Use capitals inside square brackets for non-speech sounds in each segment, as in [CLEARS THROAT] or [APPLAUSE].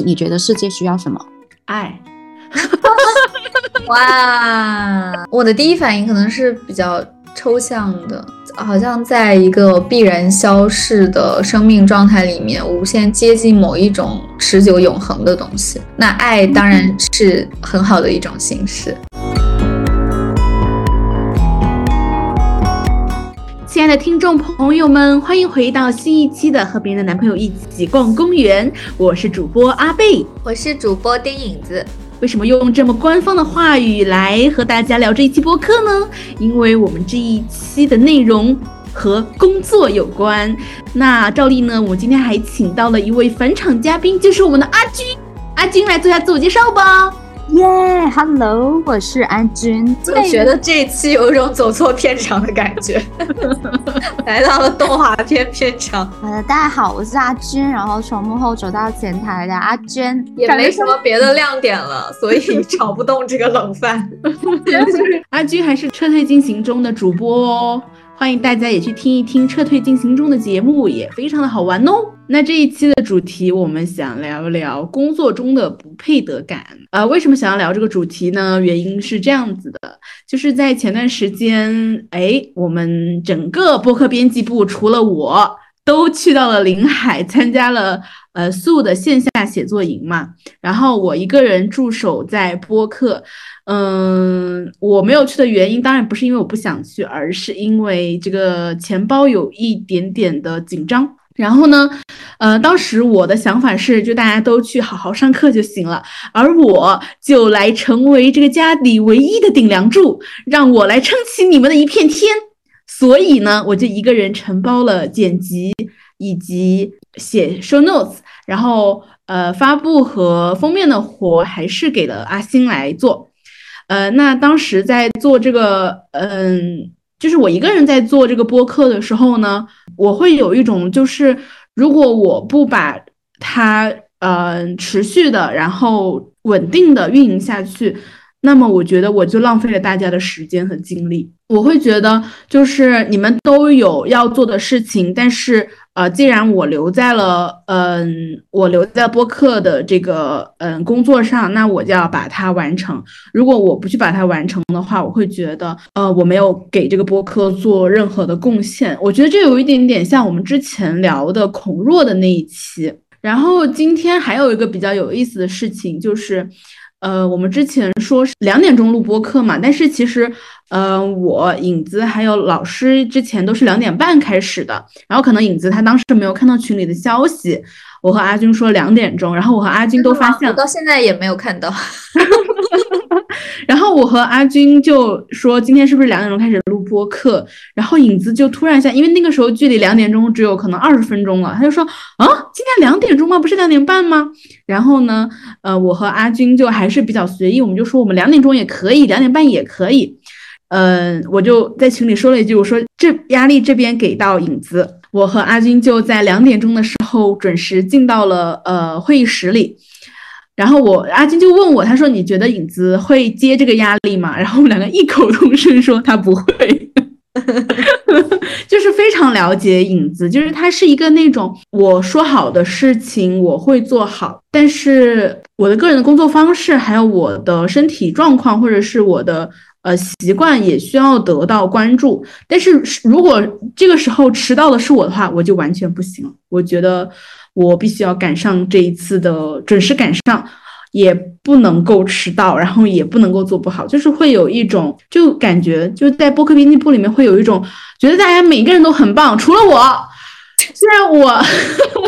你觉得世界需要什么？爱。[LAUGHS] 哇，我的第一反应可能是比较抽象的，好像在一个必然消逝的生命状态里面，无限接近某一种持久永恒的东西。那爱当然是很好的一种形式。亲爱的听众朋友们，欢迎回到新一期的《和别人的男朋友一起逛公园》，我是主播阿贝，我是主播丁影子。为什么用这么官方的话语来和大家聊这一期播客呢？因为我们这一期的内容和工作有关。那照例呢，我今天还请到了一位返场嘉宾，就是我们的阿军。阿军来做下自我介绍吧。耶，Hello，我是安君。我觉得这一期有一种走错片场的感觉，[LAUGHS] 来到了动画片片场。好的，大家好，我是阿君，然后从幕后走到前台的阿娟，也没什么别的亮点了，[LAUGHS] 所以炒不动这个冷饭。[LAUGHS] 阿君还是撤退进行中的主播哦。欢迎大家也去听一听《撤退进行中》的节目，也非常的好玩哦。那这一期的主题，我们想聊聊工作中的不配得感。呃，为什么想要聊这个主题呢？原因是这样子的，就是在前段时间，哎，我们整个播客编辑部除了我都去到了临海 [LAUGHS] 参加了呃素的线下写作营嘛，然后我一个人驻守在播客。嗯，我没有去的原因当然不是因为我不想去，而是因为这个钱包有一点点的紧张。然后呢，呃，当时我的想法是，就大家都去好好上课就行了，而我就来成为这个家里唯一的顶梁柱，让我来撑起你们的一片天。所以呢，我就一个人承包了剪辑以及写 show notes，然后呃，发布和封面的活还是给了阿星来做。呃，那当时在做这个，嗯，就是我一个人在做这个播客的时候呢，我会有一种，就是如果我不把它，呃，持续的，然后稳定的运营下去，那么我觉得我就浪费了大家的时间和精力。我会觉得，就是你们都有要做的事情，但是。呃，既然我留在了，嗯，我留在播客的这个，嗯，工作上，那我就要把它完成。如果我不去把它完成的话，我会觉得，呃，我没有给这个播客做任何的贡献。我觉得这有一点点像我们之前聊的孔若的那一期。然后今天还有一个比较有意思的事情，就是。呃，我们之前说是两点钟录播课嘛，但是其实，呃，我影子还有老师之前都是两点半开始的，然后可能影子他当时没有看到群里的消息，我和阿军说两点钟，然后我和阿军都发现，我到现在也没有看到。[LAUGHS] 然后我和阿军就说今天是不是两点钟开始录播课？然后影子就突然一下，因为那个时候距离两点钟只有可能二十分钟了，他就说啊，今天两点钟吗？不是两点半吗？然后呢，呃，我和阿军就还是比较随意，我们就说我们两点钟也可以，两点半也可以。嗯，我就在群里说了一句，我说这压力这边给到影子，我和阿军就在两点钟的时后准时进到了呃会议室里。然后我阿金就问我，他说：“你觉得影子会接这个压力吗？” [LAUGHS] 然后我们两个异口同声说：“他不会。[LAUGHS] ”就是非常了解影子，就是他是一个那种我说好的事情我会做好，但是我的个人的工作方式，还有我的身体状况或者是我的呃习惯也需要得到关注。但是如果这个时候迟到的是我的话，我就完全不行。我觉得。我必须要赶上这一次的准时赶上，也不能够迟到，然后也不能够做不好，就是会有一种就感觉就在播客编辑部里面会有一种觉得大家每个人都很棒，除了我。[LAUGHS] 虽然我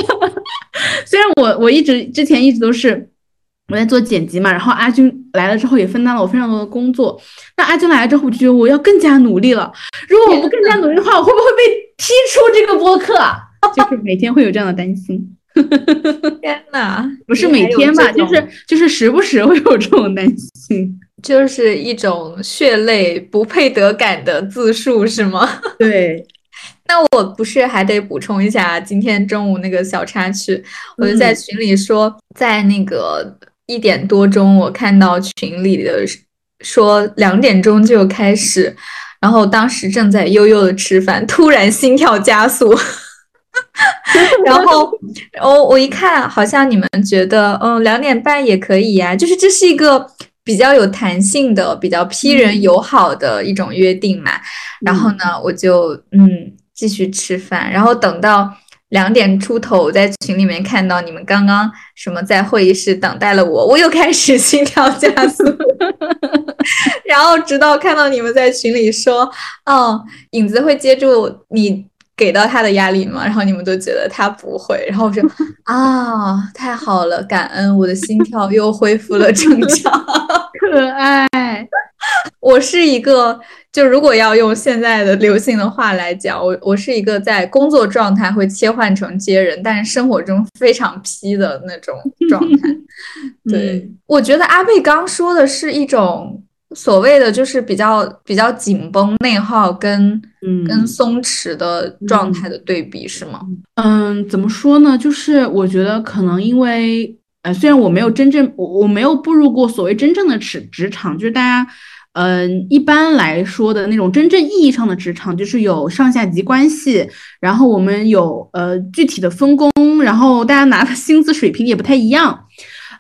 [LAUGHS] 虽然我我一直之前一直都是我在做剪辑嘛，然后阿军来了之后也分担了我非常多的工作。那阿军来了之后，我就觉得我要更加努力了。如果我不更加努力的话，我会不会被踢出这个播客？就是每天会有这样的担心，[LAUGHS] 天哪，不是每天吧？就是就是时不时会有这种担心，就是一种血泪不配得感的自述，是吗？[LAUGHS] 对。那我不是还得补充一下今天中午那个小插曲？我就在群里说，在那个一点多钟，我看到群里的说两点钟就开始，然后当时正在悠悠的吃饭，突然心跳加速。[LAUGHS] 然后我我一看，好像你们觉得，嗯，两点半也可以呀，就是这是一个比较有弹性的、比较批人友好的一种约定嘛。然后呢，我就嗯继续吃饭，然后等到。两点出头，我在群里面看到你们刚刚什么在会议室等待了我，我又开始心跳加速，[LAUGHS] 然后直到看到你们在群里说，哦，影子会接住你给到他的压力吗？然后你们都觉得他不会，然后我说啊，太好了，感恩我的心跳又恢复了正常，[LAUGHS] 可爱。我是一个。就如果要用现在的流行的话来讲，我我是一个在工作状态会切换成接人，但是生活中非常 P 的那种 [LAUGHS] 状态。对，我觉得阿贝刚说的是一种所谓的就是比较比较紧绷内耗跟跟松弛的状态的对比，是吗？嗯，怎么说呢？就是我觉得可能因为呃，虽然我没有真正我我没有步入过所谓真正的职职场，就是大家。嗯，一般来说的那种真正意义上的职场，就是有上下级关系，然后我们有呃具体的分工，然后大家拿的薪资水平也不太一样。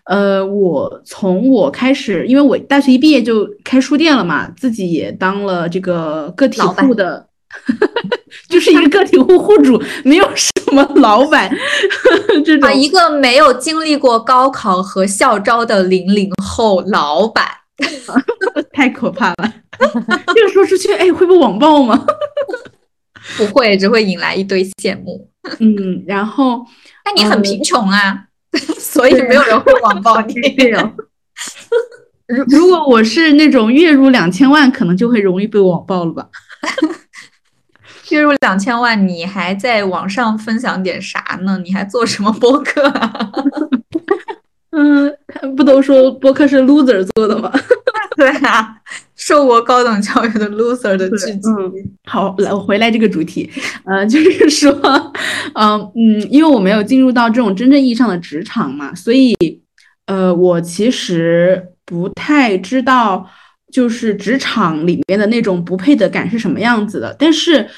呃，我从我开始，因为我大学一毕业就开书店了嘛，自己也当了这个个体户的，[LAUGHS] 就是一个个体户户主，没有什么老板 [LAUGHS] 这种。一个没有经历过高考和校招的零零后老板。[LAUGHS] 太可怕了！[LAUGHS] 这个说出去，哎，会被网暴吗？不会，只会引来一堆羡慕。嗯，然后，那你很贫穷啊，所以没有人会网暴你。如如果我是那种月入两千万，可能就会容易被网暴了吧？月入两千万，你还在网上分享点啥呢？你还做什么播客？[LAUGHS] 嗯，不都说播客是 loser 做的吗？[LAUGHS] 对啊，受过高等教育的 loser 的聚集。好，来，我回来这个主题，呃，就是 [LAUGHS] 说，嗯嗯，因为我没有进入到这种真正意义上的职场嘛，所以，呃，我其实不太知道，就是职场里面的那种不配得感是什么样子的。但是，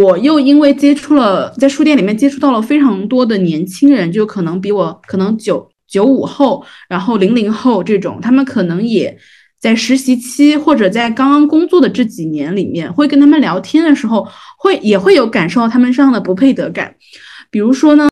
我又因为接触了，在书店里面接触到了非常多的年轻人，就可能比我可能九。九五后，然后零零后这种，他们可能也在实习期或者在刚刚工作的这几年里面，会跟他们聊天的时候，会也会有感受到他们身上的不配得感。比如说呢，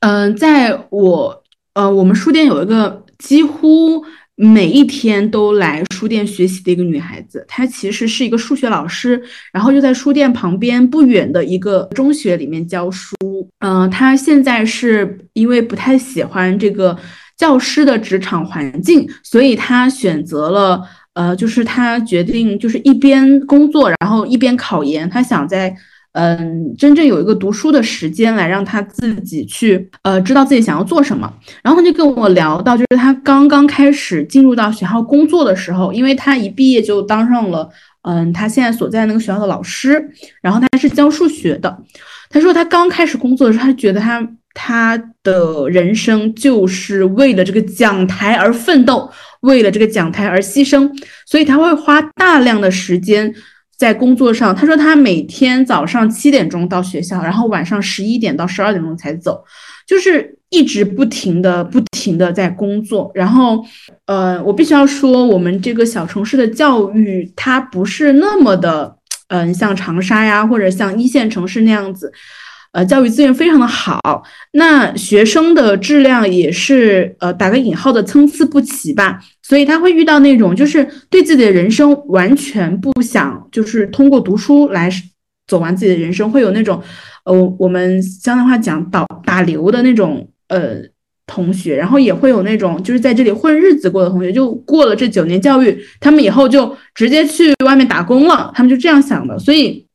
嗯，在我呃，我们书店有一个几乎。每一天都来书店学习的一个女孩子，她其实是一个数学老师，然后就在书店旁边不远的一个中学里面教书。嗯，她现在是因为不太喜欢这个教师的职场环境，所以她选择了，呃，就是她决定就是一边工作，然后一边考研，她想在。嗯，真正有一个读书的时间来让他自己去，呃，知道自己想要做什么。然后他就跟我聊到，就是他刚刚开始进入到学校工作的时候，因为他一毕业就当上了，嗯，他现在所在那个学校的老师。然后他是教数学的。他说他刚开始工作的时候，他觉得他他的人生就是为了这个讲台而奋斗，为了这个讲台而牺牲，所以他会花大量的时间。在工作上，他说他每天早上七点钟到学校，然后晚上十一点到十二点钟才走，就是一直不停的、不停的在工作。然后，呃，我必须要说，我们这个小城市的教育，它不是那么的，嗯，像长沙呀，或者像一线城市那样子。呃，教育资源非常的好，那学生的质量也是呃打个引号的参差不齐吧，所以他会遇到那种就是对自己的人生完全不想，就是通过读书来走完自己的人生，会有那种呃我们江南话讲打打流的那种呃同学，然后也会有那种就是在这里混日子过的同学，就过了这九年教育，他们以后就直接去外面打工了，他们就这样想的，所以。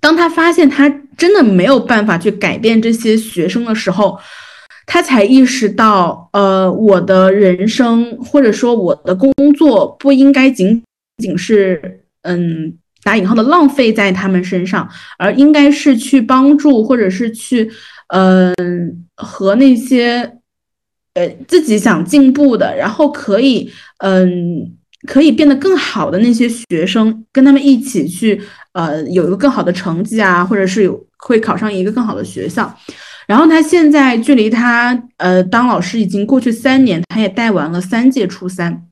当他发现他真的没有办法去改变这些学生的时候，他才意识到，呃，我的人生或者说我的工作不应该仅仅是，嗯，打引号的浪费在他们身上，而应该是去帮助或者是去，嗯，和那些，呃，自己想进步的，然后可以，嗯。可以变得更好的那些学生，跟他们一起去，呃，有一个更好的成绩啊，或者是有会考上一个更好的学校。然后他现在距离他呃当老师已经过去三年，他也带完了三届初三。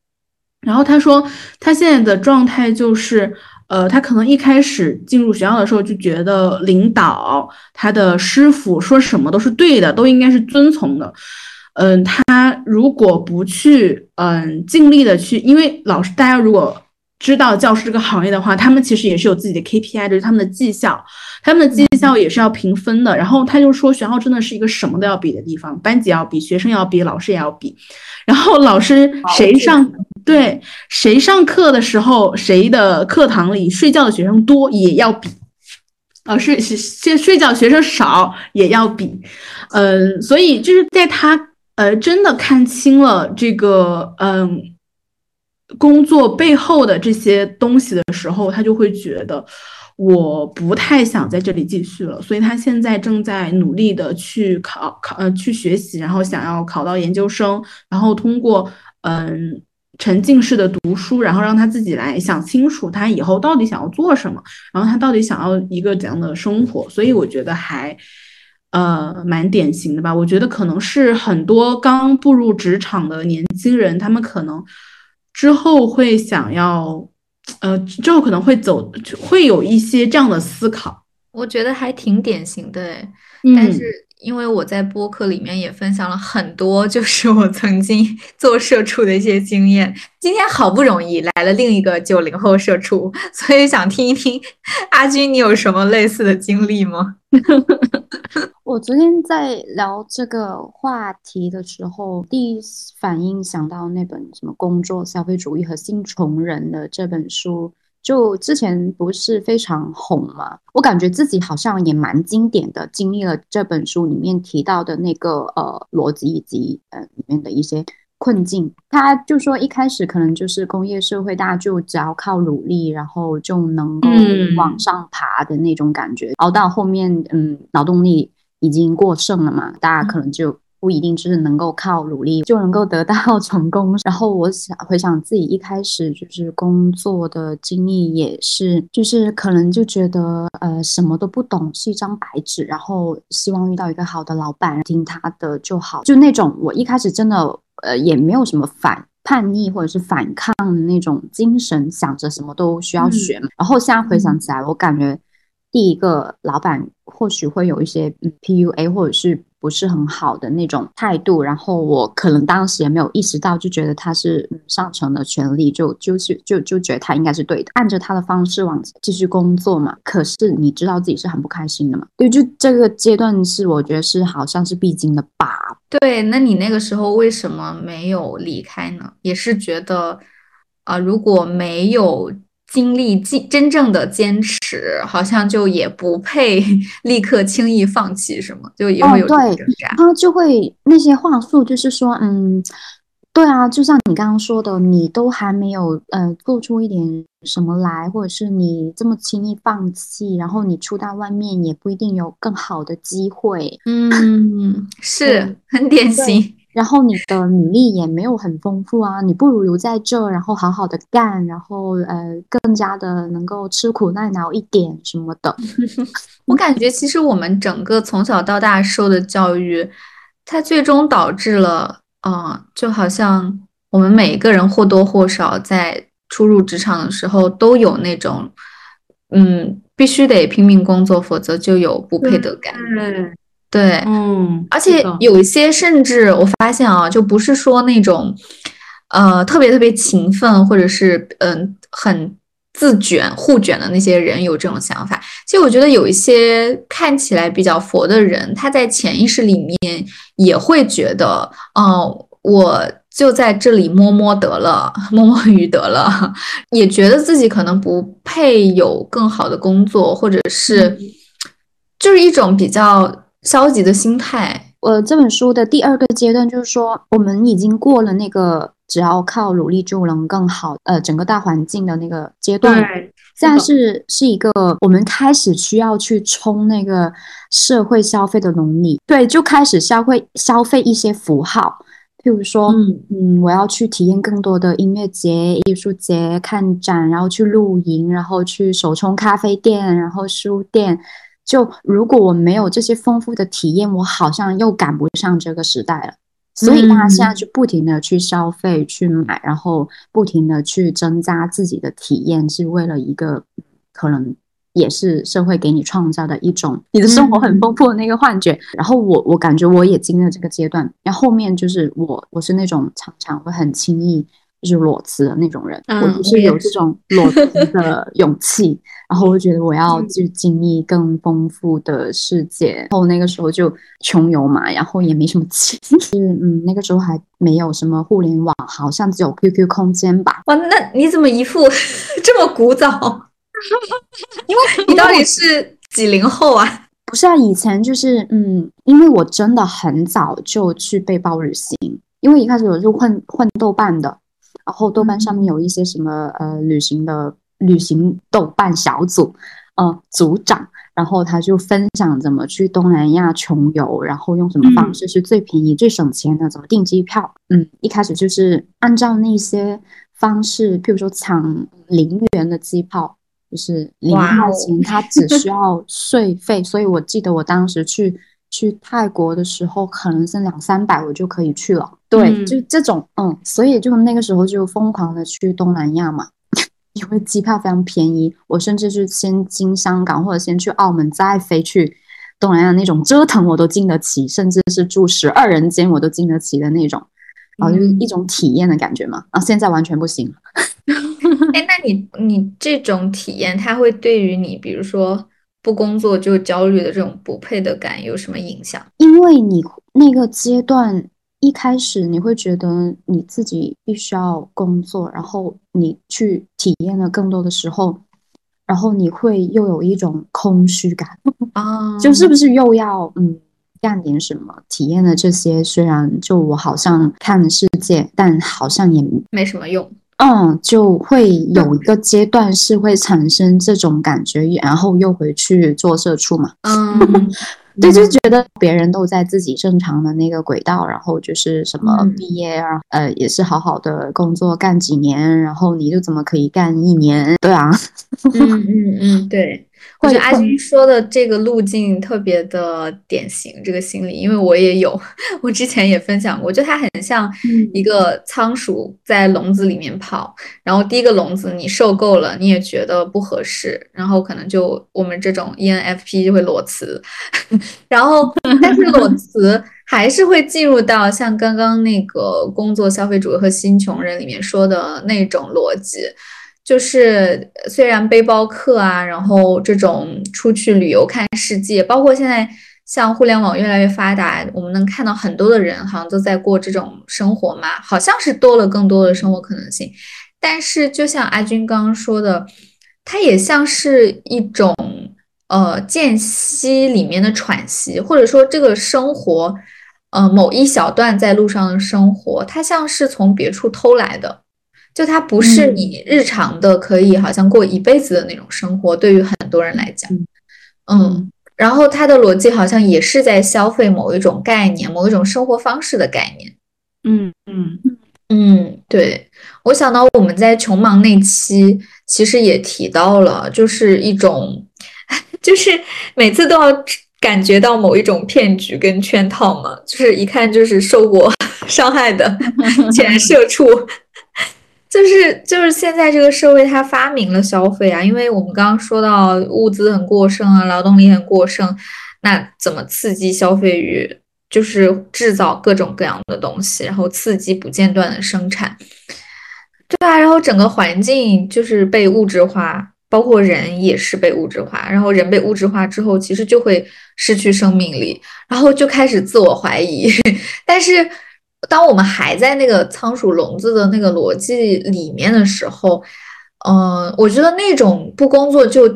然后他说他现在的状态就是，呃，他可能一开始进入学校的时候就觉得领导他的师傅说什么都是对的，都应该是遵从的。嗯，他如果不去嗯尽力的去，因为老师大家如果。知道教师这个行业的话，他们其实也是有自己的 KPI，就是他们的绩效，他们的绩效也是要评分的。然后他就说，学校真的是一个什么都要比的地方，班级要比，学生要比，老师也要比。然后老师谁上对谁上课的时候，谁的课堂里睡觉的学生多也要比，呃睡睡睡觉学生少也要比。嗯，所以就是在他呃真的看清了这个嗯。工作背后的这些东西的时候，他就会觉得我不太想在这里继续了，所以他现在正在努力的去考考呃去学习，然后想要考到研究生，然后通过嗯沉浸式的读书，然后让他自己来想清楚他以后到底想要做什么，然后他到底想要一个怎样的生活，所以我觉得还呃蛮典型的吧。我觉得可能是很多刚步入职场的年轻人，他们可能。之后会想要，呃，之后可能会走，会有一些这样的思考。我觉得还挺典型的，但是因为我在播客里面也分享了很多，就是我曾经 [LAUGHS] 做社畜的一些经验。今天好不容易来了另一个九零后社畜，所以想听一听阿军，你有什么类似的经历吗？[LAUGHS] 我昨天在聊这个话题的时候，第一反应想到那本什么《工作、消费主义和新穷人》的这本书，就之前不是非常红嘛？我感觉自己好像也蛮经典的，经历了这本书里面提到的那个呃逻辑以及呃里面的一些。困境，他就说一开始可能就是工业社会，大家就只要靠努力，然后就能够往上爬的那种感觉。熬到后面，嗯，劳动力已经过剩了嘛，大家可能就不一定就是能够靠努力就能够得到 [LAUGHS] 成功。然后我想回想自己一开始就是工作的经历，也是就是可能就觉得呃什么都不懂，是一张白纸，然后希望遇到一个好的老板，听他的就好，就那种我一开始真的。呃，也没有什么反叛逆或者是反抗的那种精神，想着什么都需要学嘛。然后现在回想起来，我感觉第一个老板或许会有一些 PUA 或者是。不是很好的那种态度，然后我可能当时也没有意识到，就觉得他是上层的权利，就就是就就觉得他应该是对的，按着他的方式往继续工作嘛。可是你知道自己是很不开心的嘛？对，就这个阶段是我觉得是好像是必经的吧。对，那你那个时候为什么没有离开呢？也是觉得啊，如果没有。经历真真正的坚持，好像就也不配 [LAUGHS] 立刻轻易放弃，是吗？就也会有挣扎。他就会那些话术，就是说，嗯，对啊，就像你刚刚说的，你都还没有呃做出一点什么来，或者是你这么轻易放弃，然后你出到外面也不一定有更好的机会。嗯，是 [LAUGHS] 很典型。然后你的履历也没有很丰富啊，你不如留在这，然后好好的干，然后呃，更加的能够吃苦耐劳一点什么的。[LAUGHS] 我感觉其实我们整个从小到大受的教育，它最终导致了，啊，就好像我们每一个人或多或少在初入职场的时候都有那种，嗯，必须得拼命工作，否则就有不配得感。对，嗯，而且有一些甚至我发现啊，就不是说那种，呃，特别特别勤奋或者是嗯很自卷互卷的那些人有这种想法。其实我觉得有一些看起来比较佛的人，他在潜意识里面也会觉得，哦，我就在这里摸摸得了，摸摸鱼得了，也觉得自己可能不配有更好的工作，或者是就是一种比较。消极的心态。呃，这本书的第二个阶段就是说，我们已经过了那个只要靠努力就能更好，呃，整个大环境的那个阶段。现在是是一个我们开始需要去冲那个社会消费的能力。对，就开始消费消费一些符号，譬如说，嗯，我要去体验更多的音乐节、艺术节、看展，然后去露营，然后去手冲咖啡店，然后书店。就如果我没有这些丰富的体验，我好像又赶不上这个时代了。所以大家现在就不停的去消费、去买，然后不停的去增加自己的体验，是为了一个可能也是社会给你创造的一种你的生活很丰富的那个幻觉。然后我我感觉我也经历了这个阶段，然后后面就是我我是那种常常会很轻易。就是裸辞的那种人，我就是有这种裸辞的勇气，然后我觉得我要去经历更丰富的世界。然后那个时候就穷游嘛，然后也没什么钱，是嗯，那个时候还没有什么互联网，好像只有 QQ 空间吧。哇，那你怎么一副 [LAUGHS] 这么古早？[LAUGHS] 因为你到底是几零后啊？不是啊，以前就是嗯，因为我真的很早就去背包旅行，因为一开始我就混混豆瓣的。然后豆瓣上面有一些什么呃旅行的旅行豆瓣小组，呃组长，然后他就分享怎么去东南亚穷游，然后用什么方式是最便宜最省钱的，怎么订机票。嗯，一开始就是按照那些方式，譬如说抢零元的机票，就是零块钱，他只需要税费。所以我记得我当时去。去泰国的时候，可能是两三百，我就可以去了。对，就这种，嗯，所以就那个时候就疯狂的去东南亚嘛，[LAUGHS] 因为机票非常便宜。我甚至是先经香港或者先去澳门，再飞去东南亚那种折腾我都经得起，甚至是住十二人间我都经得起的那种，然后就是一种体验的感觉嘛。啊，现在完全不行。[LAUGHS] 哎，那你你这种体验，它会对于你，比如说。不工作就焦虑的这种不配的感有什么影响？因为你那个阶段一开始你会觉得你自己必须要工作，然后你去体验了更多的时候，然后你会又有一种空虚感 [LAUGHS] 啊，就是不是又要嗯干点什么？体验了这些，虽然就我好像看了世界，但好像也没什么用。嗯，就会有一个阶段是会产生这种感觉，然后又回去做社畜嘛。嗯。[LAUGHS] 对，就觉得别人都在自己正常的那个轨道，然后就是什么毕业啊，呃，也是好好的工作干几年，然后你就怎么可以干一年？对啊，[LAUGHS] 嗯嗯嗯，对，我觉得阿军说的这个路径特别的典型，这个心理，因为我也有，我之前也分享过，就它很像一个仓鼠在笼子里面跑，然后第一个笼子你受够了，你也觉得不合适，然后可能就我们这种 ENFP 就会裸辞。[LAUGHS] 然后，但是裸 [LAUGHS] 辞还是会进入到像刚刚那个工作消费主义和新穷人里面说的那种逻辑，就是虽然背包客啊，然后这种出去旅游看世界，包括现在像互联网越来越发达，我们能看到很多的人好像都在过这种生活嘛，好像是多了更多的生活可能性。但是就像阿军刚刚说的，它也像是一种。呃，间隙里面的喘息，或者说这个生活，呃，某一小段在路上的生活，它像是从别处偷来的，就它不是你日常的可以好像过一辈子的那种生活。对于很多人来讲，嗯，然后它的逻辑好像也是在消费某一种概念，某一种生活方式的概念。嗯嗯嗯，对我想到我们在穷忙那期其实也提到了，就是一种。[LAUGHS] 就是每次都要感觉到某一种骗局跟圈套嘛，就是一看就是受过 [LAUGHS] 伤害的 [LAUGHS] 前社畜，就是就是现在这个社会它发明了消费啊，因为我们刚刚说到物资很过剩啊，劳动力很过剩，那怎么刺激消费欲？就是制造各种各样的东西，然后刺激不间断的生产，对啊，然后整个环境就是被物质化。包括人也是被物质化，然后人被物质化之后，其实就会失去生命力，然后就开始自我怀疑。[LAUGHS] 但是，当我们还在那个仓鼠笼子的那个逻辑里面的时候，嗯，我觉得那种不工作就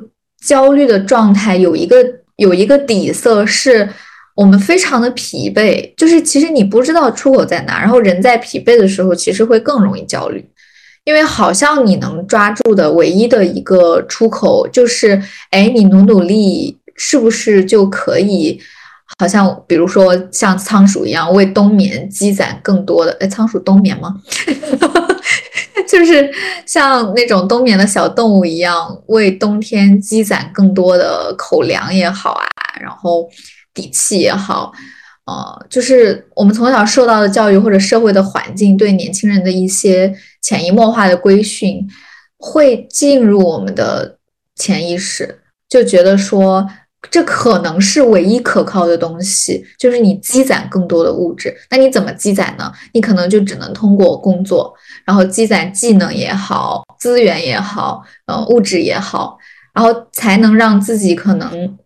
焦虑的状态，有一个有一个底色，是我们非常的疲惫，就是其实你不知道出口在哪，然后人在疲惫的时候，其实会更容易焦虑。因为好像你能抓住的唯一的一个出口就是，哎，你努努力，是不是就可以？好像比如说像仓鼠一样为冬眠积攒更多的，哎，仓鼠冬眠吗？[LAUGHS] 就是像那种冬眠的小动物一样，为冬天积攒更多的口粮也好啊，然后底气也好，呃，就是我们从小受到的教育或者社会的环境对年轻人的一些潜移默化的规训，会进入我们的潜意识，就觉得说。这可能是唯一可靠的东西，就是你积攒更多的物质。那你怎么积攒呢？你可能就只能通过工作，然后积攒技能也好，资源也好，呃，物质也好，然后才能让自己可能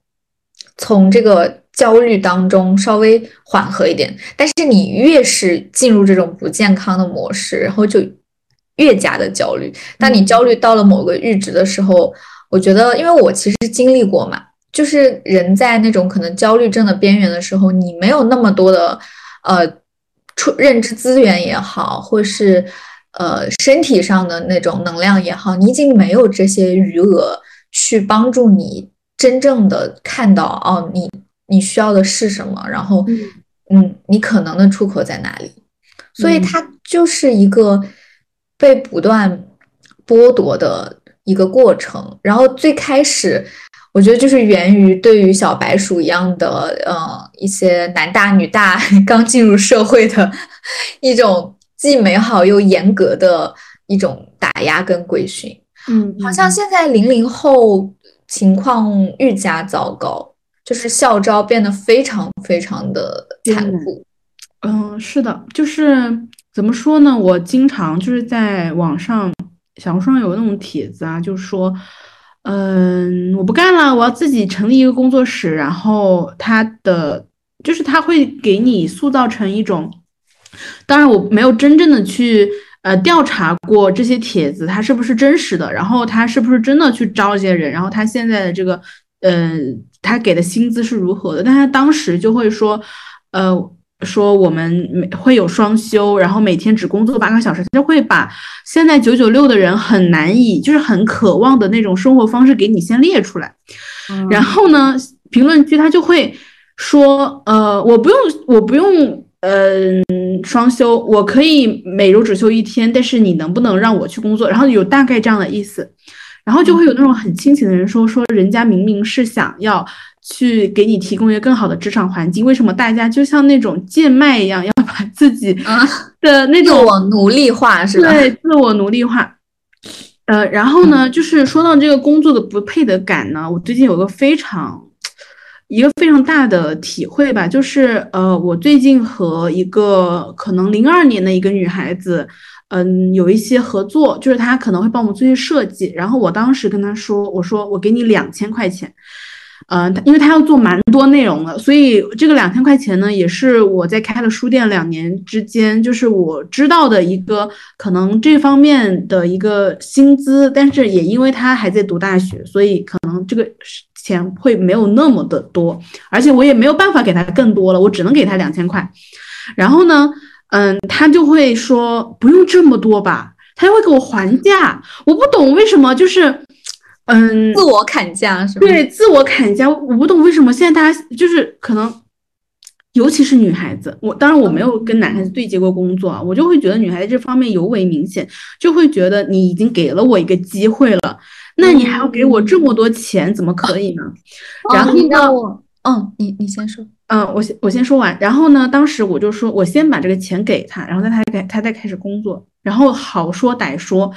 从这个焦虑当中稍微缓和一点。但是你越是进入这种不健康的模式，然后就越加的焦虑。当你焦虑到了某个阈值的时候，我觉得，因为我其实经历过嘛。就是人在那种可能焦虑症的边缘的时候，你没有那么多的，呃，出认知资源也好，或是呃身体上的那种能量也好，你已经没有这些余额去帮助你真正的看到哦，你你需要的是什么，然后嗯，你可能的出口在哪里，所以它就是一个被不断剥夺的一个过程，然后最开始。我觉得就是源于对于小白鼠一样的，呃，一些男大女大 [LAUGHS] 刚进入社会的一种既美好又严格的一种打压跟规训。嗯，好像现在零零后情况愈加糟糕，就是校招变得非常非常的残酷。嗯，是的，就是怎么说呢？我经常就是在网上小红书上有那种帖子啊，就是说。嗯，我不干了，我要自己成立一个工作室。然后他的就是他会给你塑造成一种，当然我没有真正的去呃调查过这些帖子他是不是真实的，然后他是不是真的去招这些人，然后他现在的这个嗯他给的薪资是如何的，但他当时就会说呃。说我们每会有双休，然后每天只工作八个小时，他就会把现在九九六的人很难以，就是很渴望的那种生活方式给你先列出来。然后呢，评论区他就会说，呃，我不用，我不用，嗯，双休，我可以每周只休一天，但是你能不能让我去工作？然后有大概这样的意思，然后就会有那种很清醒的人说，说人家明明是想要。去给你提供一个更好的职场环境，为什么大家就像那种贱卖一样，要把自己的那种自我奴隶化，是吧？对，自我奴隶化。呃，然后呢，就是说到这个工作的不配得感呢，我最近有个非常一个非常大的体会吧，就是呃，我最近和一个可能零二年的一个女孩子，嗯，有一些合作，就是她可能会帮我们做一些设计，然后我当时跟她说，我说我给你两千块钱。嗯，因为他要做蛮多内容的，所以这个两千块钱呢，也是我在开了书店两年之间，就是我知道的一个可能这方面的一个薪资，但是也因为他还在读大学，所以可能这个钱会没有那么的多，而且我也没有办法给他更多了，我只能给他两千块。然后呢，嗯，他就会说不用这么多吧，他就会给我还价，我不懂为什么就是。嗯，自我砍价是吧？对，自我砍价，我不懂为什么现在大家就是可能，尤其是女孩子，我当然我没有跟男孩子对接过工作啊，我就会觉得女孩子这方面尤为明显，就会觉得你已经给了我一个机会了，那你还要给我这么多钱，怎么可以呢？然后呢？我，嗯，你你先说，嗯，我先我先说完，然后呢，当时我就说我先把这个钱给他，然后再他开他再开始工作，然后好说歹说。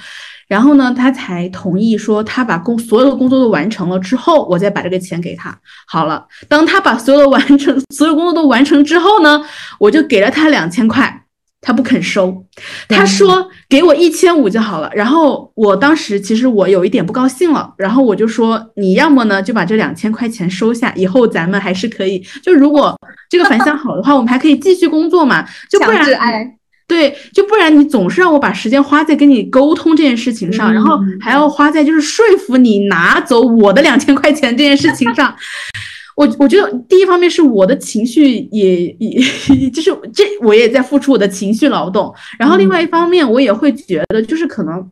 然后呢，他才同意说他把工所有的工作都完成了之后，我再把这个钱给他。好了，当他把所有的完成 [LAUGHS] 所有工作都完成之后呢，我就给了他两千块，他不肯收，他说给我一千五就好了。然后我当时其实我有一点不高兴了，然后我就说你要么呢就把这两千块钱收下，以后咱们还是可以，就如果这个反响好的话，我们还可以继续工作嘛，就不然。对，就不然你总是让我把时间花在跟你沟通这件事情上，然后还要花在就是说服你拿走我的两千块钱这件事情上。[LAUGHS] 我我觉得第一方面是我的情绪也也就是这我也在付出我的情绪劳动，然后另外一方面我也会觉得就是可能，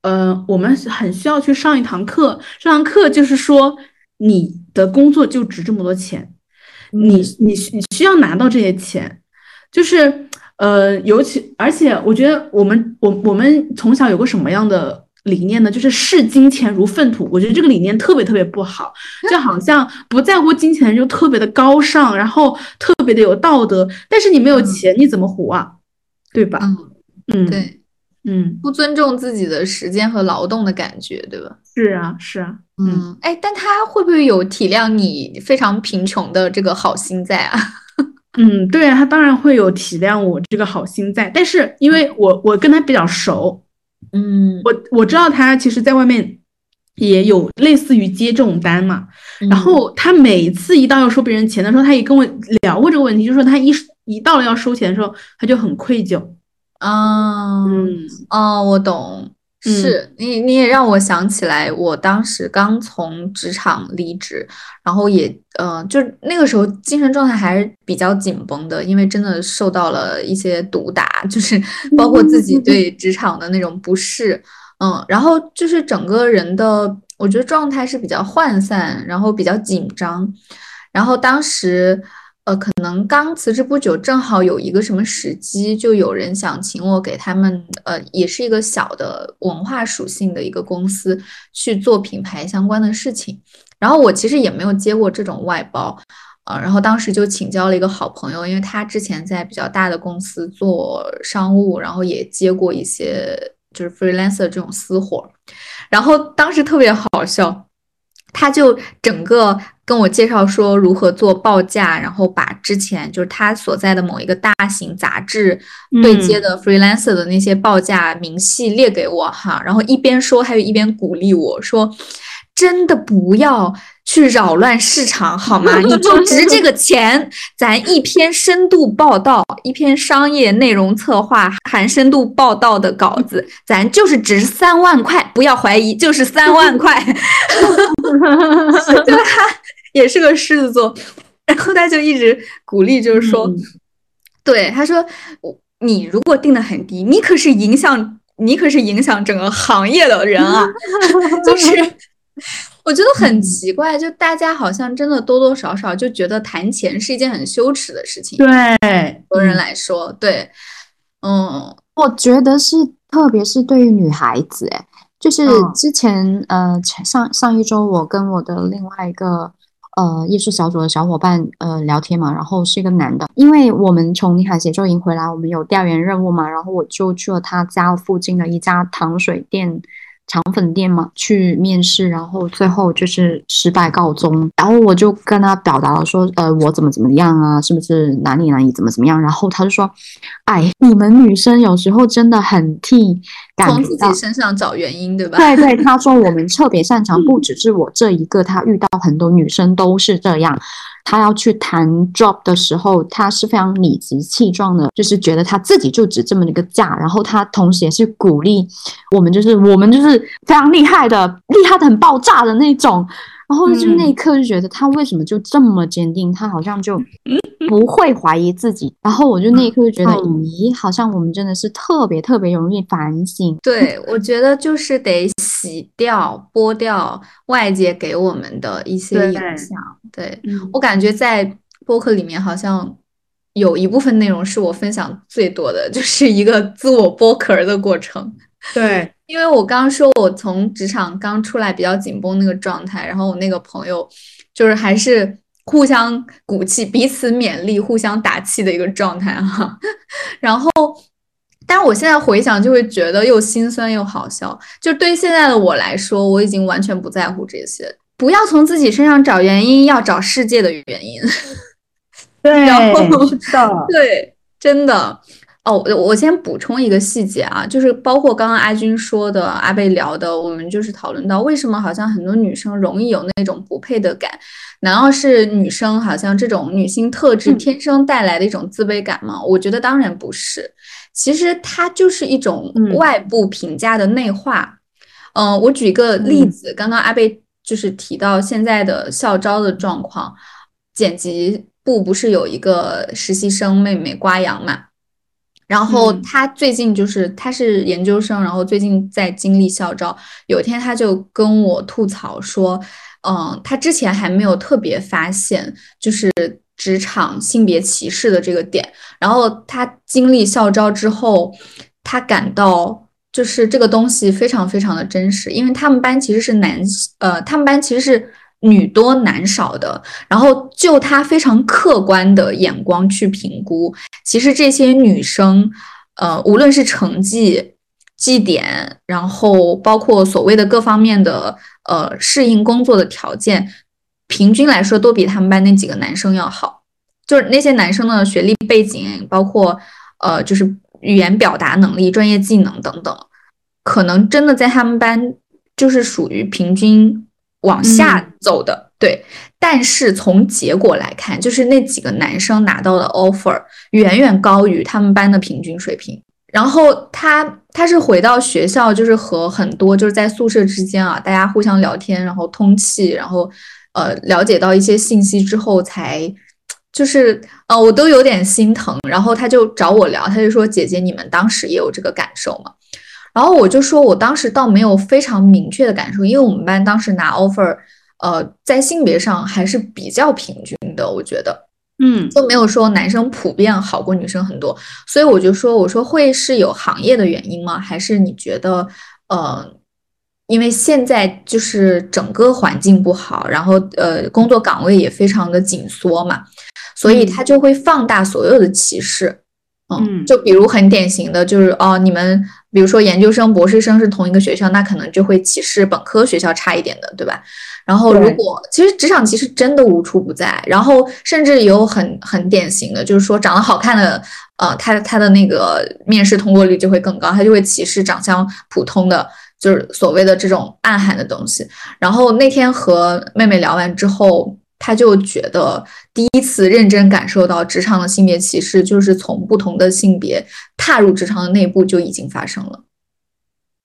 呃，我们很需要去上一堂课，这堂课就是说你的工作就值这么多钱，你你你需要拿到这些钱，就是。呃，尤其而且我觉得我们我我们从小有个什么样的理念呢？就是视金钱如粪土。我觉得这个理念特别特别不好，[LAUGHS] 就好像不在乎金钱就特别的高尚，然后特别的有道德。但是你没有钱，你怎么活啊？对吧？嗯嗯，对，嗯，不尊重自己的时间和劳动的感觉，对吧？是啊，是啊，嗯，嗯，哎，但他会不会有体谅你非常贫穷的这个好心在啊？嗯，对啊，他当然会有体谅我这个好心在，但是因为我我跟他比较熟，嗯，我我知道他其实在外面也有类似于接这种单嘛，嗯。然后他每次一到要收别人钱的时候，他也跟我聊过这个问题，就是说他一一到了要收钱的时候，他就很愧疚。啊，嗯。哦，我懂，是你，你也让我想起来，我当时刚从职场离职，然后也，呃，就是那个时候精神状态还是比较紧绷的，因为真的受到了一些毒打，[LAUGHS] 就是包括自己对职场的那种不适，嗯，然后就是整个人的，我觉得状态是比较涣散，然后比较紧张，然后当时。呃，可能刚辞职不久，正好有一个什么时机，就有人想请我给他们，呃，也是一个小的文化属性的一个公司去做品牌相关的事情。然后我其实也没有接过这种外包，呃，然后当时就请教了一个好朋友，因为他之前在比较大的公司做商务，然后也接过一些就是 freelancer 这种私活，然后当时特别好笑。他就整个跟我介绍说如何做报价，然后把之前就是他所在的某一个大型杂志对接的 freelancer 的那些报价明细列给我哈，然后一边说，还有一边鼓励我说。真的不要去扰乱市场好吗？你就 [LAUGHS] 值这个钱。咱一篇深度报道，一篇商业内容策划含深度报道的稿子，咱就是值三万块，不要怀疑，就是三万块。[LAUGHS] 就他也是个狮子座，然后他就一直鼓励，就是说，对他说，你如果定的很低，你可是影响，你可是影响整个行业的人啊，[LAUGHS] 就是。我觉得很奇怪，就大家好像真的多多少少就觉得谈钱是一件很羞耻的事情。对，很多人来说，对，嗯，我觉得是，特别是对于女孩子，哎，就是嗯之前、呃前上上一周我跟我的另外一个呃艺术小组的小伙伴呃聊天嘛，然后是一个男的，因为我们从宁海协作营回来，我们有调研任务嘛，然后我就去了他家附近的一家糖水店。肠粉店嘛，去面试，然后最后就是失败告终。然后我就跟他表达了说，呃，我怎么怎么样啊，是不是哪里哪里怎么怎么样？然后他就说，哎，你们女生有时候真的很替感从觉自己身上找原因，对吧？对对，他说我们特别擅长，[LAUGHS] 不只是我这一个，他遇到很多女生都是这样。他要去谈 job 的时候，他是非常理直气壮的，就是觉得他自己就值这么一个价，然后他同时也是鼓励我们，就是我们就是非常厉害的，厉害的很爆炸的那种。然后就那一刻就觉得他为什么就这么坚定，他好像就不会怀疑自己。然后我就那一刻就觉得，嗯咦，好像我们真的是特别特别容易反省。对，我觉得就是得洗掉、剥掉外界给我们的一些影响。对嗯我感觉在播客里面好像有一部分内容是我分享最多的，就是一个自我剥壳儿的过程。对，因为我刚刚说，我从职场刚出来比较紧绷那个状态，然后我那个朋友就是还是互相鼓气、彼此勉励、互相打气的一个状态哈。[LAUGHS] 然后，但是我现在回想就会觉得又心酸又好笑。就对于现在的我来说，我已经完全不在乎这些，不要从自己身上找原因，要找世界的原因。[LAUGHS] 对，然后是的，对，真的。哦，我我先补充一个细节啊，就是包括刚刚阿军说的、阿贝聊的，我们就是讨论到为什么好像很多女生容易有那种不配的感，难道是女生好像这种女性特质嗯天生带来的一种自卑感吗？我觉得当然不是，其实它就是一种嗯外部评价的内化。嗯、我举一个例嗯子，刚刚阿贝就是提到现在的校招的状况，剪辑部不是有一个实习生妹妹瓜阳嘛？然后他最近就是他是研究生，然后最近在经历校招。有一天他就跟我吐槽说，嗯，他之前还没有特别发现，就是职场性别歧视的这个点。然后他经历校招之后，他感到就是这个东西非常非常的真实，因为他们班其实是男，呃，他们班其实是女多男少的。然后就他非常客观的眼光去评估，其实这些女生，呃，无论是成绩。绩点，然后包括所谓的各方面的呃适应工作的条件，平均来说都比他们班那几个男生要好。就是那些男生的学历背景，包括呃就是语言表达能力、专业技能等等，可能真的在他们班就是属于平均往下走的。对，但是从结果来看，就是那几个男生拿到的 offer 远远高于他们班的平均水平。然后他他是回到学校，就是和很多就是在宿舍之间啊，大家互相聊天，然后通气，然后呃了解到一些信息之后，才就是呃我都有点心疼。然后他就找我聊，他就说：“姐姐，你们当时也有这个感受吗？”然后我就说：“我当时倒没有非常明确的感受，因为我们班当时拿 offer，呃，在性别上还是比较平均的，我觉得。”嗯，就没有说男生普遍好过女生很多，所以我就说，我说会是有行业的原因吗？还是你觉得，呃，因为现在就是整个环境不好，然后呃，工作岗位也非常的紧缩嘛，所以他就会放大所有的歧视。嗯，就比如很典型的就是哦，你们比如说研究生、博士生是同一个学校，那可能就会歧视本科学校差一点的，对吧？然后如果其实职场歧视真的无处不在，然后甚至有很很典型的，就是说长得好看的，呃，他他的那个面试通过率就会更高，他就会歧视长相普通的，就是所谓的这种暗含的东西。然后那天和妹妹聊完之后。他就觉得第一次认真感受到职场的性别歧视，就是从不同的性别踏入职场的内部就已经发生了。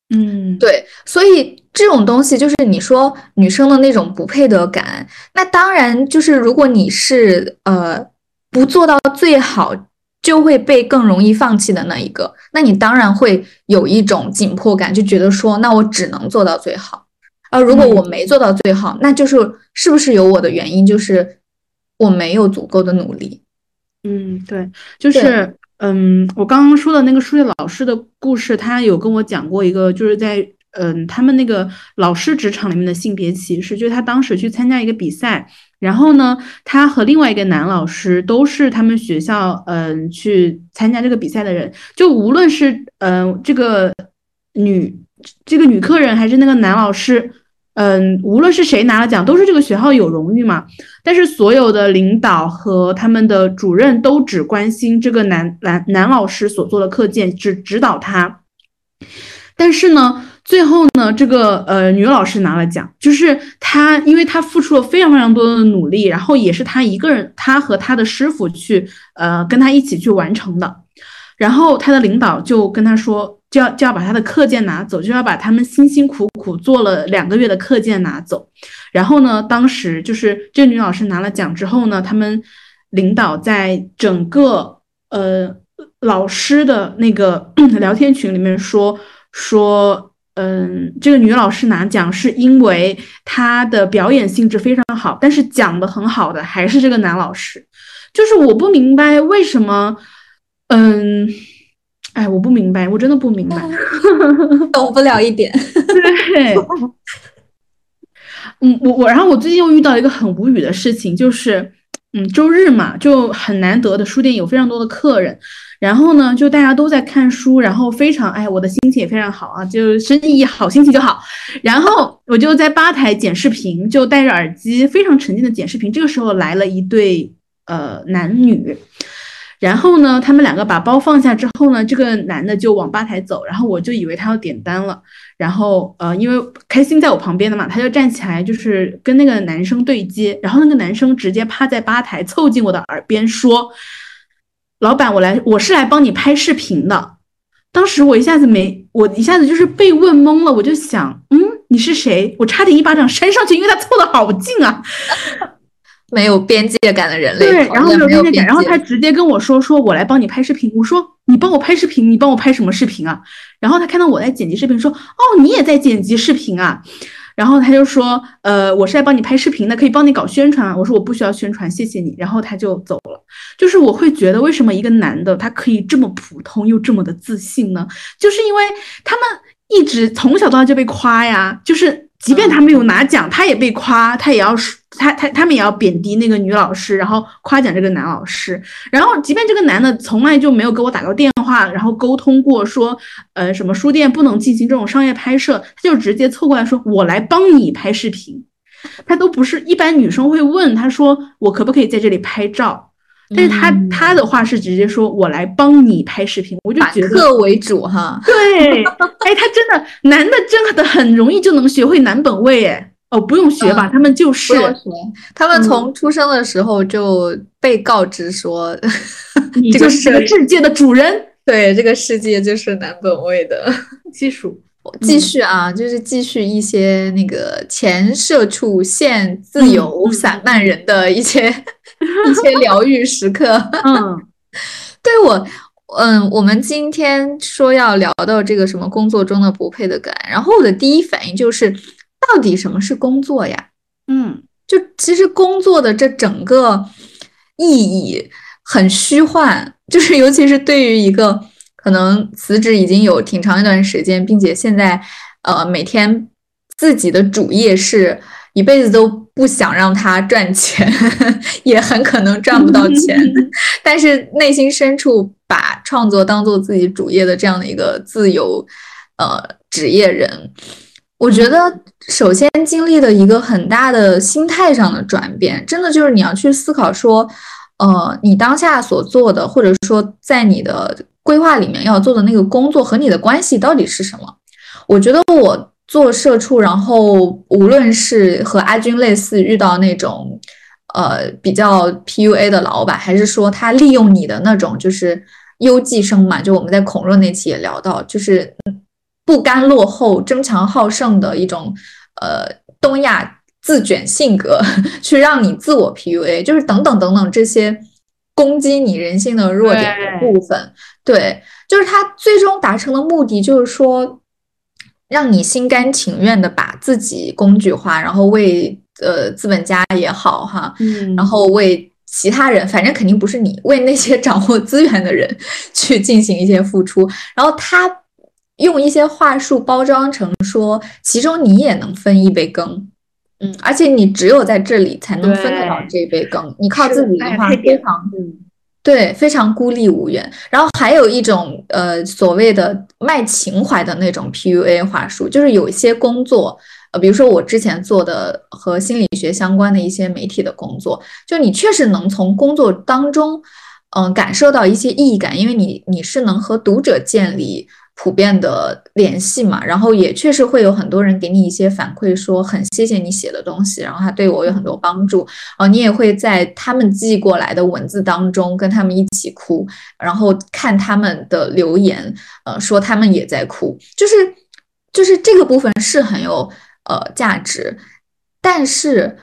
嗯，对，所以这种东西就是你说女生的那种不配得感，那当然就是如果你是呃不做到最好，就会被更容易放弃的那一个，那你当然会有一种紧迫感，就觉得说那我只能做到最好。而如果我没做到最好，那就是是不是有我的原因？就是我没有足够的努力。嗯，对，就是嗯，我刚刚说的那个数学老师的故事，他有跟我讲过一个，就是在嗯他们那个老师职场里面的性别歧视，就是他当时去参加一个比赛，然后呢，他和另外一个男老师都是他们学校嗯去参加这个比赛的人，就无论是嗯这个女。这个女客人还是那个男老师，嗯，无论是谁拿了奖，都是这个学校有荣誉嘛。但是所有的领导和他们的主任都只关心这个男男男老师所做的课件，只指导他。但是呢，最后呢，这个呃女老师拿了奖，就是她，因为她付出了非常非常多的努力，然后也是她一个人，她和她的师傅去呃跟她一起去完成的。然后她的领导就跟她说。就要就要把他的课件拿走，就要把他们辛辛苦苦做了两个月的课件拿走。然后呢，当时就是这女老师拿了奖之后呢，他们领导在整个呃老师的那个 [CLEARS THROAT] 聊天群里面说说，嗯，这个女老师拿奖是因为她的表演性质非常好，但是讲的很好的还是这个男老师。就是我不明白为什么，嗯。哎，我不明白，我真的不明白，[LAUGHS] 懂不了一点。对，嗯，我我，然后我最近又遇到一个很无语的事情，就是，嗯，周日嘛，就很难得的书店有非常多的客人，然后呢，就大家都在看书，然后非常，哎，我的心情也非常好啊，就生意好，心情就好。然后我就在吧台剪视频，就戴着耳机，非常沉浸的剪视频。这个时候来了一对呃男女。然后呢，他们两个把包放下之后呢，这个男的就往吧台走，然后我就以为他要点单了，然后呃，因为开心在我旁边的嘛，他就站起来就是跟那个男生对接，然后那个男生直接趴在吧台凑近我的耳边说：“老板，我来，我是来帮你拍视频的。”当时我一下子没，我一下子就是被问懵了，我就想，嗯，你是谁？我差点一巴掌扇上去，因为他凑的好近啊。没有边界感的人类，对，然后没有边界感，然后他直接跟我说：“说我来帮你拍视频。”我说：“你帮我拍视频？你帮我拍什么视频啊？”然后他看到我在剪辑视频，说：“哦，你也在剪辑视频啊？”然后他就说，呃，我是来帮你拍视频的，可以帮你搞宣传啊。我说我不需要宣传，谢谢你。然后他就走了。就是我会觉得，为什么一个男的他可以这么普通又这么的自信呢？就是因为他们一直从小到大就被夸呀，就是。即便他没有拿奖，他也被夸，他也要他他他们也要贬低那个女老师，然后夸奖这个男老师。然后，即便这个男的从来就没有给我打过电话，然后沟通过说，呃，什么书店不能进行这种商业拍摄，他就直接凑过来说，我来帮你拍视频。他都不是一般女生会问他说，我可不可以在这里拍照？但是他他的话是直接说，我来帮你拍视频，我就觉得客为主哈。对，哎，他真的男的真的很容易就能学会男本位，哎，哦，不用学吧，他们就是，他们从出生的时候就被告知说，你就是这个世界的主人，对，这个世界就是男本位的技术。继续啊，就是继续一些那个前社畜现自由散漫人的一些一些疗愈时刻。[LAUGHS] 嗯，[LAUGHS] 对我，嗯，我们今天说要聊到这个什么工作中的不配的感，然后我的第一反应就是，到底什么是工作呀？嗯，就其实工作的这整个意义很虚幻，就是尤其是对于一个。可能辞职已经有挺长一段时间，并且现在，呃，每天自己的主业是一辈子都不想让他赚钱，[LAUGHS] 也很可能赚不到钱，[LAUGHS] 但是内心深处把创作当做自己主业的这样的一个自由，呃，职业人，我觉得首先经历了一个很大的心态上的转变，真的就是你要去思考说，呃，你当下所做的，或者说在你的。规划里面要做的那个工作和你的关系到底是什么？我觉得我做社畜，然后无论是和阿军类似遇到那种呃比较 PUA 的老板，还是说他利用你的那种就是优绩生嘛，就我们在孔若那期也聊到，就是不甘落后、争强好胜的一种呃东亚自卷性格，[LAUGHS] 去让你自我 PUA，就是等等等等这些。攻击你人性的弱点的部分，对，就是他最终达成的目的，就是说，让你心甘情愿的把自己工具化，然后为呃资本家也好哈，嗯，然后为其他人，反正肯定不是你，为那些 [LAUGHS] 掌握资源的人去进行一些付出，然后他用一些话术包装成说，其中你也能分一杯羹。嗯，而且你只有在这里才能分得到这杯羹，你靠自己的话非常，嗯，对，非常孤立无援。然后还有一种呃所谓的卖情怀的那种 PUA 话术，就是有一些工作，呃，比如说我之前做的和心理学相关的一些媒体的工作，就你确实能从工作当中，嗯，感受到一些意义感，因为你你是能和读者建立。普遍的联系嘛，然后也确实会有很多人给你一些反馈，说很谢谢你写的东西，然后他对我有很多帮助。哦，你也会在他们寄过来的文字当中跟他们一起哭，然后看他们的留言，呃，说他们也在哭，就是就是这个部分是很有呃价值，但是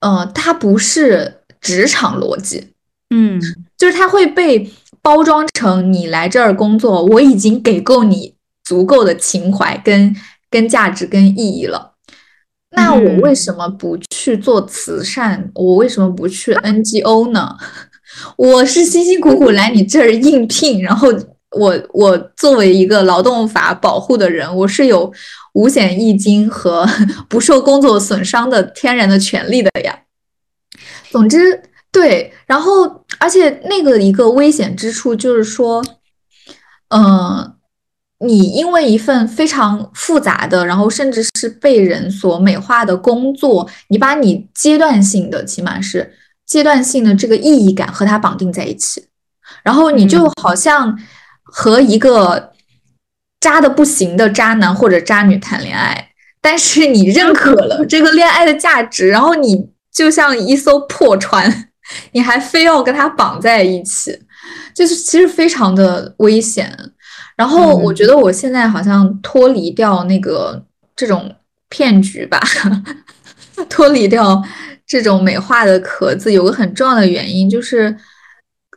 呃，它不是职场逻辑，嗯，就是它会被。包装成你来这儿工作，我已经给够你足够的情怀跟跟价值跟意义了。那我为什么不去做慈善？我为什么不去 NGO 呢？[LAUGHS] 我是辛辛苦苦来你这儿应聘，然后我我作为一个劳动法保护的人，我是有五险一金和 [LAUGHS] 不受工作损伤的天然的权利的呀。总之。对，然后而且那个一个危险之处就是说，嗯，你因为一份非常复杂的，然后甚至是被人所美化的工作，你把你阶段性的，起码是阶段性的这个意义感和它绑定在一起，然后你就好像和一个渣的不行的渣男或者渣女谈恋爱，但是你认可了 [LAUGHS] 这个恋爱的价值，然后你就像一艘破船。你还非要跟他绑在一起，就是其实非常的危险。然后我觉得我现在好像脱离掉那个这种骗局吧，[LAUGHS] 脱离掉这种美化的壳子，有个很重要的原因就是，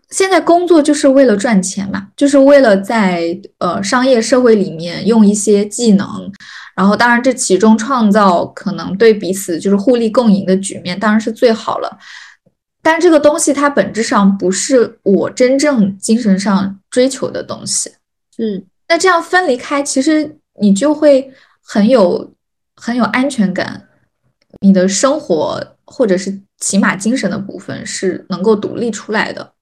现在工作就是为了赚钱嘛，就是为了在呃商业社会里面用一些技能，然后当然这其中创造可能对彼此就是互利共赢的局面，当然是最好了。但这个东西它本质上不是我真正精神上追求的东西。嗯，那这样分离开，其实你就会很有很有安全感，你的生活或者是起码精神的部分是能够独立出来的，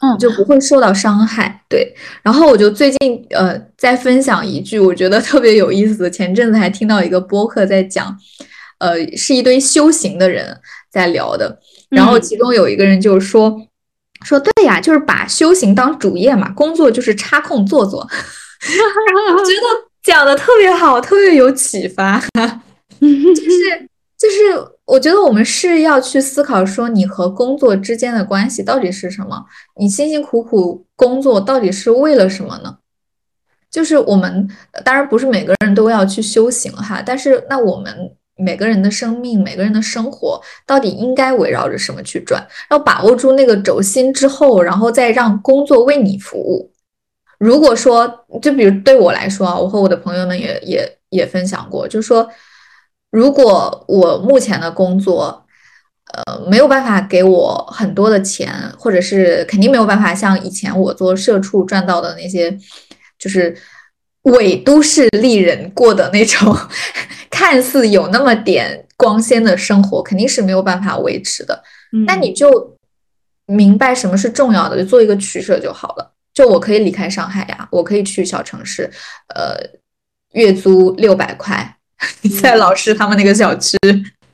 嗯，就不会受到伤害。对，然后我就最近呃在分享一句我觉得特别有意思的，前阵子还听到一个播客在讲，呃，是一堆修行的人在聊的。然后其中有一个人就说说对呀，就是把修行当主业嘛，工作就是插空做做。[LAUGHS] 我觉得讲的特别好，特别有启发。就 [LAUGHS] 是就是，我觉得我们是要去思考说，你和工作之间的关系到底是什么？你辛辛苦苦工作到底是为了什么呢？就是我们当然不是每个人都要去修行哈，但是那我们。每个人的生命，每个人的生活，到底应该围绕着什么去转？要把握住那个轴心之后，然后再让工作为你服务。如果说，就比如对我来说啊，我和我的朋友们也也也分享过，就是说，如果我目前的工作，呃，没有办法给我很多的钱，或者是肯定没有办法像以前我做社畜赚到的那些，就是。伪都市丽人过的那种看似有那么点光鲜的生活，肯定是没有办法维持的。那你就明白什么是重要的，就做一个取舍就好了。就我可以离开上海呀，我可以去小城市，呃，月租六百块，[LAUGHS] 在老师他们那个小区。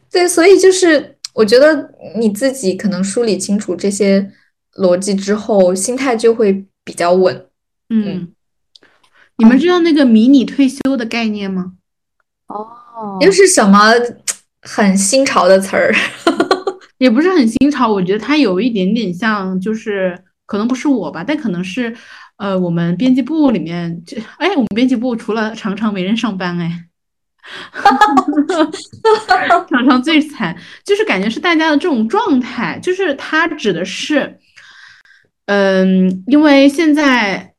对，所以就是我觉得你自己可能梳理清楚这些逻辑之后，心态就会比较稳。嗯。你们知道那个迷你退休的概念吗？哦，又是什么很新潮的词儿？[LAUGHS] 也不是很新潮，我觉得它有一点点像，就是可能不是我吧，但可能是呃，我们编辑部里面，哎，我们编辑部除了常常没人上班，哎，[LAUGHS] 常常最惨，就是感觉是大家的这种状态，就是它指的是，嗯，因为现在。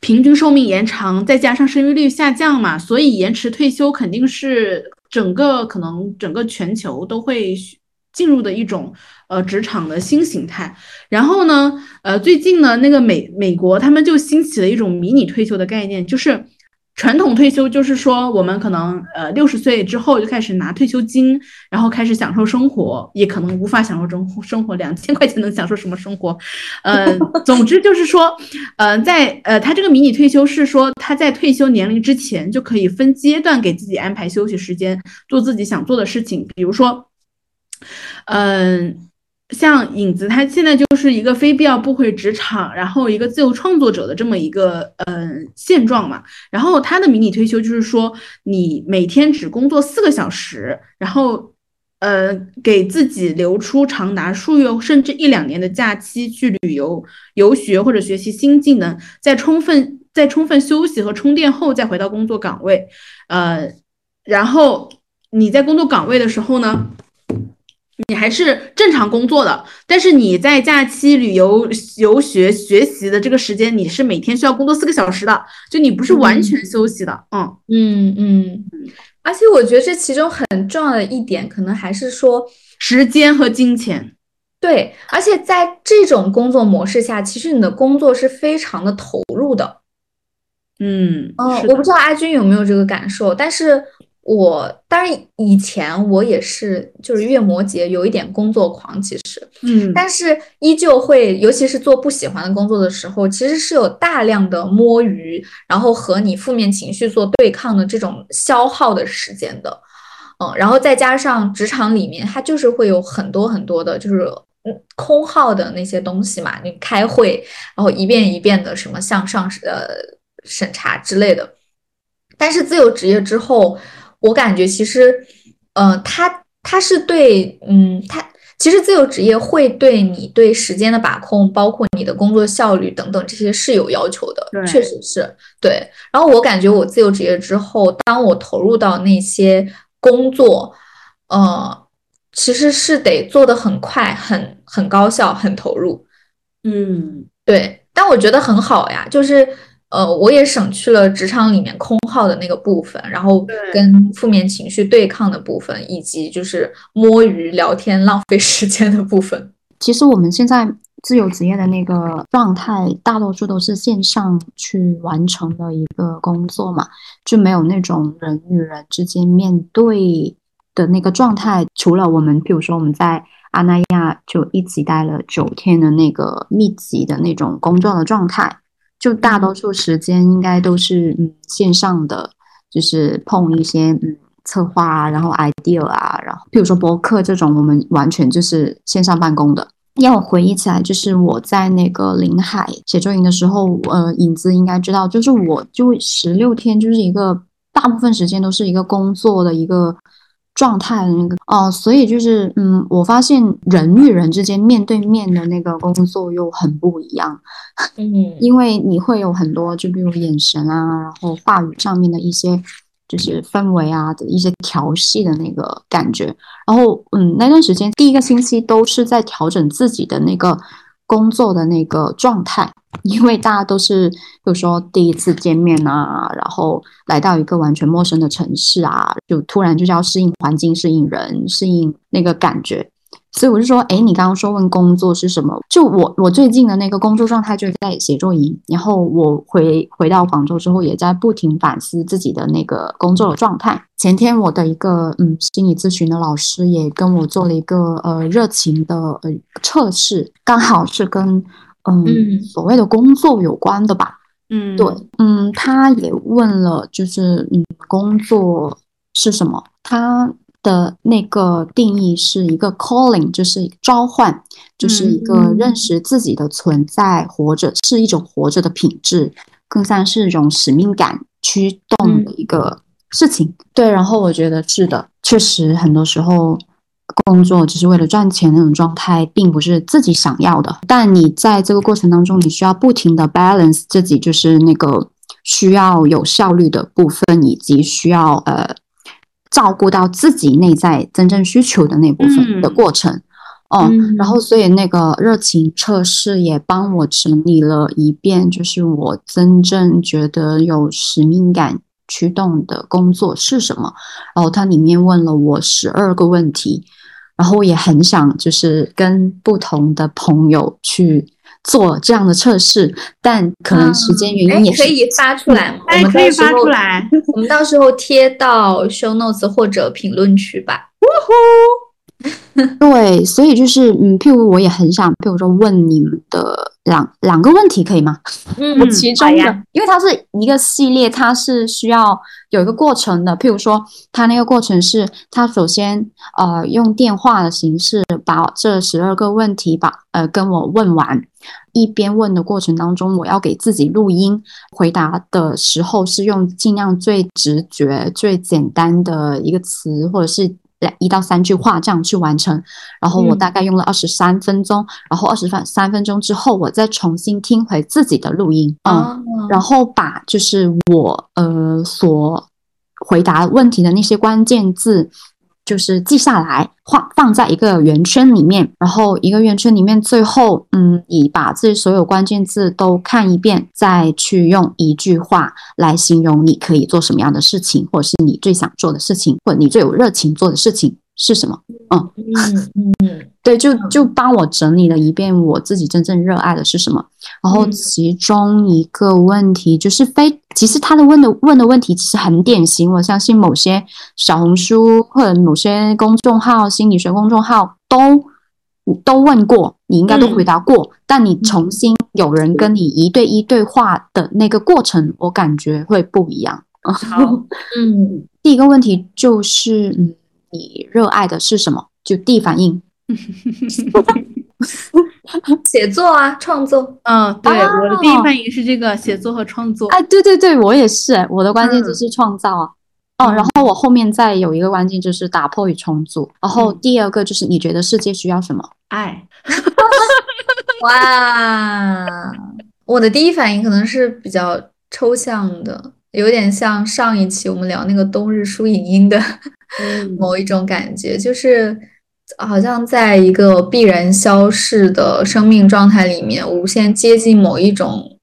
平均寿命延长，再加上生育率下降嘛，所以延迟退休肯定是整个可能整个全球都会进入的一种呃职场的新形态。然后呢，呃，最近呢，那个美美国他们就兴起了一种迷你退休的概念，就是。传统退休就是说，我们可能呃六十岁之后就开始拿退休金，然后开始享受生活，也可能无法享受生生活，两千块钱能享受什么生活？呃，总之就是说，呃，在呃他这个迷你退休是说他在退休年龄之前就可以分阶段给自己安排休息时间，做自己想做的事情，比如说，嗯。像影子，他现在就是一个非必要不回职场，然后一个自由创作者的这么一个嗯现状嘛。然后他的迷你退休就是说，你每天只工作四个小时，然后呃给自己留出长达数月甚至一两年的假期去旅游、游学或者学习新技能，在充分在充分休息和充电后再回到工作岗位。呃，然后你在工作岗位的时候呢？你还是正常工作的，但是你在假期旅游、游学、学习的这个时间，你是每天需要工作四个小时的，就你不是完全休息的。嗯嗯嗯。而且我觉得这其中很重要的一点，可能还是说时间和金钱。对，而且在这种工作模式下，其实你的工作是非常的投入的。嗯嗯，我不知道阿军有没有这个感受，但是。我当然以前我也是，就是月摩羯有一点工作狂，其实，嗯，但是依旧会，尤其是做不喜欢的工作的时候，其实是有大量的摸鱼，然后和你负面情绪做对抗的这种消耗的时间的，嗯，然后再加上职场里面它就是会有很多很多的，就是嗯空耗的那些东西嘛，你开会，然后一遍一遍的什么向上呃审查之类的，但是自由职业之后。我感觉其实，呃，他他是对，嗯，他其实自由职业会对你对时间的把控，包括你的工作效率等等这些是有要求的，确实是对。然后我感觉我自由职业之后，当我投入到那些工作，呃，其实是得做的很快、很很高效、很投入。嗯，对。但我觉得很好呀，就是呃，我也省去了职场里面空耗的那个部分，然后跟负面情绪对抗的部分，以及就是摸鱼聊天浪费时间的部分。其实我们现在自由职业的那个状态，大多数都是线上去完成的一个工作嘛，就没有那种人与人之间面对的那个状态。除了我们，比如说我们在阿那亚就一起待了九天的那个密集的那种工作的状态，就大多数时间应该都是嗯线上的，就是碰一些嗯策划啊，然后 idea 啊，然后比如说博客这种，我们完全就是线上办公的。让我回忆起来，就是我在那个临海写作营的时候，呃，影子应该知道，就是我就十六天就是一个大部分时间都是一个工作的一个状态的那个哦、所以就是嗯，我发现人与人之间面对面的那个工作又很不一样，嗯 [LAUGHS] 因为你会有很多，就比如眼神啊，然后话语上面的一些，就是氛围啊的一些调戏的那个感觉。然后，嗯，那段时间第一个星期都是在调整自己的那个工作的那个状态，因为大家都是，比如说第一次见面啊，然后来到一个完全陌生的城市啊，就突然就是要适应环境、适应人、适应那个感觉。所以我就说，哎，你刚刚说问工作是什么？就我我最近的那个工作状态就是在写作营，然后我回回到广州之后，也在不停反思自己的那个工作的状态。前天我的一个嗯心理咨询的老师也跟我做了一个呃热情的呃测试，刚好是跟嗯嗯所谓的工作有关的吧。嗯，对，嗯，他也问了，就是嗯，工作是什么？他的那个定义是一个 calling，就是召唤，就是一个嗯认识自己的存在，活着是一种活着的品质，更像是一种使命感驱动的一个事情。对，然后我觉得是的，确实很多时候。工作只是为了赚钱那种状态，并不是自己想要的。但你在这个过程当中，你需要不停的 balance 自己，就是那个需要有效率的部分，以及需要呃照顾到自己内在真正需求的那部分的嗯过程。哦，嗯然后所以那个热情测试也帮我整理了一遍，就是我真正觉得有使命感驱动的工作是什么。然后它里面问了我十二个问题，然后我也很想就是跟不同的朋友去做这样的测试，但可能时间原哎因也是可以发出来哎，可以发出来。我们到时候贴到 show notes 或者评论区吧。[LAUGHS] 对，所以就是嗯，譬如我也很想，譬如说问你们的两两个问题，可以吗？嗯我其中的好呀，因为它是一个系列，它是需要有一个过程的。譬如说，它那个过程是，它首先呃用电话的形式把这十二个问题把呃跟我问完，一边问的过程当中，我要给自己录音，回答的时候是用尽量最直觉、最简单的一个词，或者是。两一到三句话这样去完成，然后我嗯。大概用了二十三分钟，然后二十分三分钟之后，我再重新听回自己的录音，嗯，哦，然后把就是我呃所回答问题的那些关键字，就是记下来，放放在一个圆圈里面，然后一个圆圈里面最后嗯，你把这所有关键字都看一遍，再去用一句话来形容你可以做什么样的事情，或者是你最想做的事情，或者你最有热情做的事情。是什么。嗯嗯对，就就帮我整理了一遍我自己真正热爱的是什么。然后嗯其中一个问题就是非，其实他的问的问的问题其实很典型，我相信某些小红书或者某些公众号、心理学公众号都都问过，你应该都回答过。但你重新有人跟你一对一对话的那个过程，我感觉会不一样。好，嗯，[LAUGHS] 第一个问题就是，嗯，你热爱的是什么？就第一反应。[LAUGHS] 写作啊，创作，嗯，对，哦我的第一反应是这个写作和创作。哎，对对对，我也是，我的关键字嗯是创造啊。哦，然后我后面再有一个关键就是打破与重组，然后嗯第二个就是你觉得世界需要什么？爱，[LAUGHS] 哇！我的第一反应可能是比较抽象的，有点像上一期我们聊那个冬日书影音的嗯某一种感觉，就是好像在一个必然消逝的生命状态里面，无限接近某一种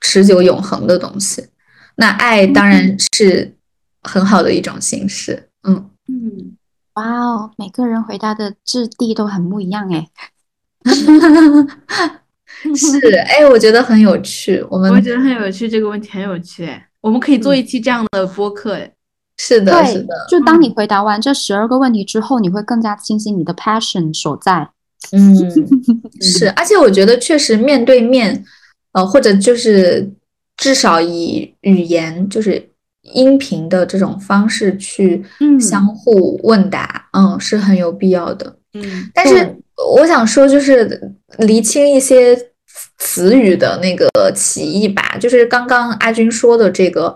持久永恒的东西。那爱当然是很好的一种形式。嗯嗯，哇哦，每个人回答的质地都很不一样哎。[LAUGHS] 是哎，我觉得很有趣。我们我觉得很有趣，这个问题很有趣哎，我们可以做一期这样的播客哎。是的，是的。就当你回答完这十二个问题之后，你会更加清晰你的 passion 所在。嗯，[LAUGHS] 是，而且我觉得确实面对面，呃，或者就是至少以语言，就是音频的这种方式去相互问答，嗯，是很有必要的。嗯，但是我想说，就是厘清一些词语的那个歧义吧，就是刚刚阿军说的这个。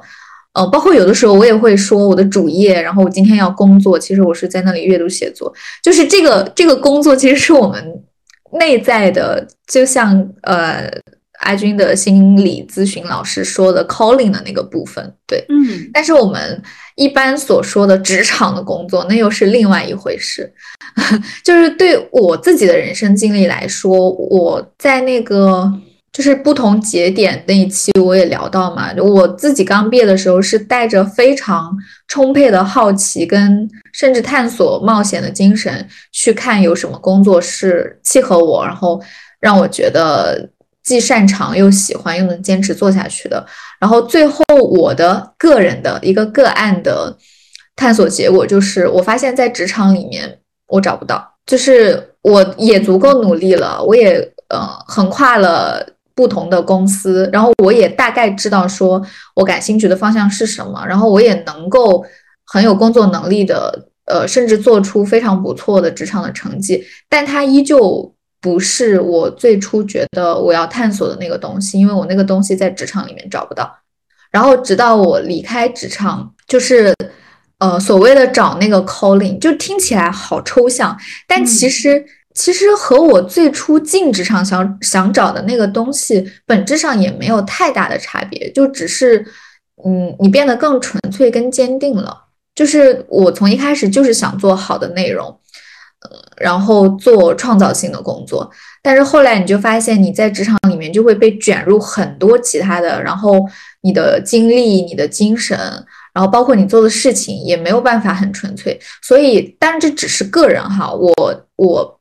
呃，包括有的时候我也会说我的主业，然后我今天要工作，其实我是在那里阅读写作，就是这个这个工作其实是我们内在的，就像呃阿军的心理咨询老师说的 calling 的那个部分，对，嗯，但是我们一般所说的职场的工作，那又是另外一回事，[LAUGHS] 就是对我自己的人生经历来说，我在那个。就是不同节点那一期我也聊到嘛，我自己刚毕业的时候是带着非常充沛的好奇跟甚至探索冒险的精神去看有什么工作是契合我，然后让我觉得既擅长又喜欢又能坚持做下去的。然后最后我的个人的一个个案的探索结果就是，我发现在职场里面我找不到，就是我也足够努力了，我也呃横跨了。不同的公司，然后我也大概知道说我感兴趣的方向是什么，然后我也能够很有工作能力的，呃，甚至做出非常不错的职场的成绩，但它依旧不是我最初觉得我要探索的那个东西，因为我那个东西在职场里面找不到。然后直到我离开职场，就是呃所谓的找那个 calling，就听起来好抽象，但其实。其实和我最初进职场想想找的那个东西，本质上也没有太大的差别，就只是，嗯，你变得更纯粹、更坚定了。就是我从一开始就是想做好的内容，呃，然后做创造性的工作，但是后来你就发现你在职场里面就会被卷入很多其他的，然后你的精力、你的精神，然后包括你做的事情也没有办法很纯粹。所以，当然这只是个人哈，我我。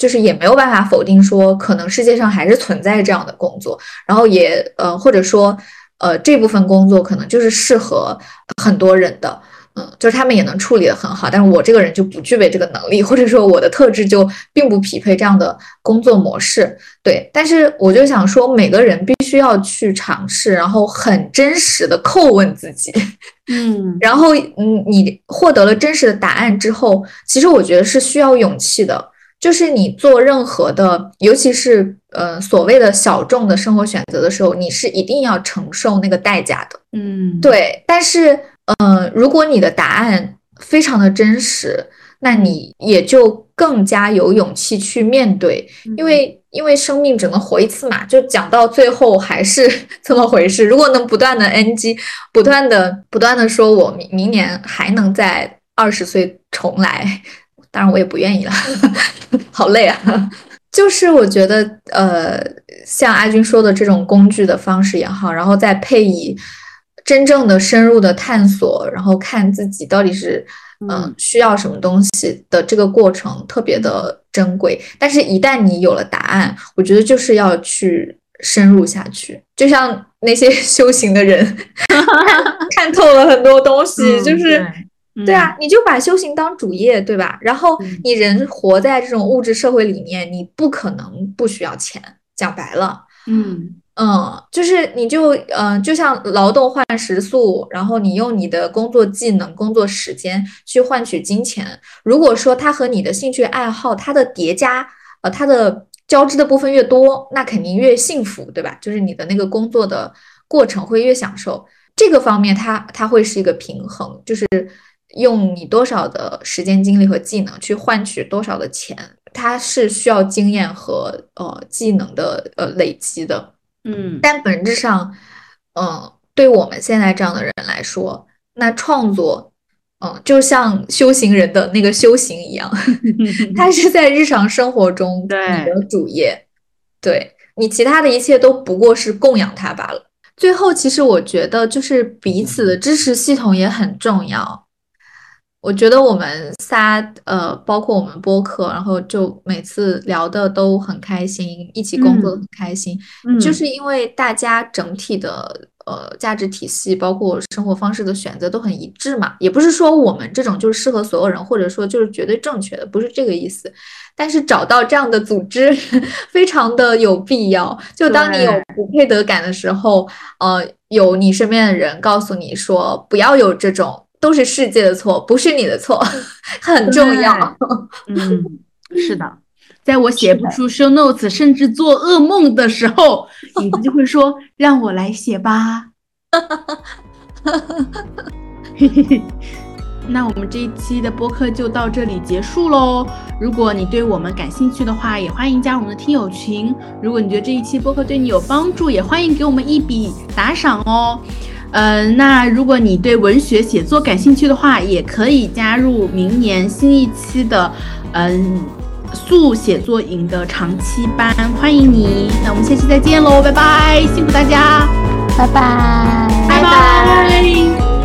就是也没有办法否定说，可能世界上还是存在这样的工作，然后也呃或者说呃这部分工作可能就是适合很多人的，嗯，就是他们也能处理的很好，但是我这个人就不具备这个能力，或者说我的特质就并不匹配这样的工作模式，对。但是我就想说，每个人必须要去尝试，然后很真实的叩问自己，[LAUGHS] 嗯，然后嗯你获得了真实的答案之后，其实我觉得是需要勇气的。就是你做任何的，尤其是呃所谓的小众的生活选择的时候，你是一定要承受那个代价的。嗯，对。但是，呃，如果你的答案非常的真实，那你也就更加有勇气去面对，因为因为生命只能活一次嘛。就讲到最后还是 [LAUGHS] 这么回事。如果能不断的 NG，不断的不断的说我明明年还能在二十岁重来。当然我也不愿意了，[LAUGHS] 好累啊！就是我觉得，呃，像阿军说的这种工具的方式也好，然后再配以真正的深入的探索，然后看自己到底是嗯需要什么东西的这个过程特别的珍贵。但是，一旦你有了答案，我觉得就是要去深入下去，就像那些 [LAUGHS] 修行的人 [LAUGHS] 看透了很多东西，就是。对啊，你就把修行当主业，对吧？然后你人活在这种物质社会里面，你不可能不需要钱。讲白了，嗯嗯，就是你就嗯，就像劳动换食宿，然后你用你的工作技能、工作时间去换取金钱。如果说它和你的兴趣爱好它的叠加，呃，它的交织的部分越多，那肯定越幸福，对吧？就是你的那个工作的过程会越享受。这个方面，它它会是一个平衡，就是。用你多少的时间、精力和技能去换取多少的钱，它是需要经验和呃技能的呃累积的，嗯，但本质上，嗯，对我们现在这样的人来说，那创作，嗯，就像修行人的那个修行一样，[LAUGHS] 它是在日常生活中你的主业，对你其他的一切都不过是供养它罢了。最后，其实我觉得就是彼此的支持系统也很重要。我觉得我们仨，呃，包括我们播客，然后就每次聊的都很开心，一起工作很开心，就是因为大家整体的呃价值体系，包括生活方式的选择都很一致嘛。也不是说我们这种就是适合所有人，或者说就是绝对正确的，不是这个意思。但是找到这样的组织 [LAUGHS] 非常的有必要。就当你有不配得感的时候，呃，有你身边的人告诉你说，不要有这种。都是世界的错，不是你的错，[LAUGHS] 很重要。嗯，是的，[LAUGHS] 在我写不出 show notes，甚至做噩梦的时候，影子就会说：“让我来写吧。[LAUGHS] ”那我们这一期的播客就到这里结束喽。如果你对我们感兴趣的话，也欢迎加入我们的听友群。如果你觉得这一期播客对你有帮助，也欢迎给我们一笔打赏哦。嗯，那如果你对文学写作感兴趣的话，也可以加入明年新一期的嗯速写作营的长期班，欢迎你。那我们下期再见喽，拜拜，辛苦大家，拜拜，拜拜。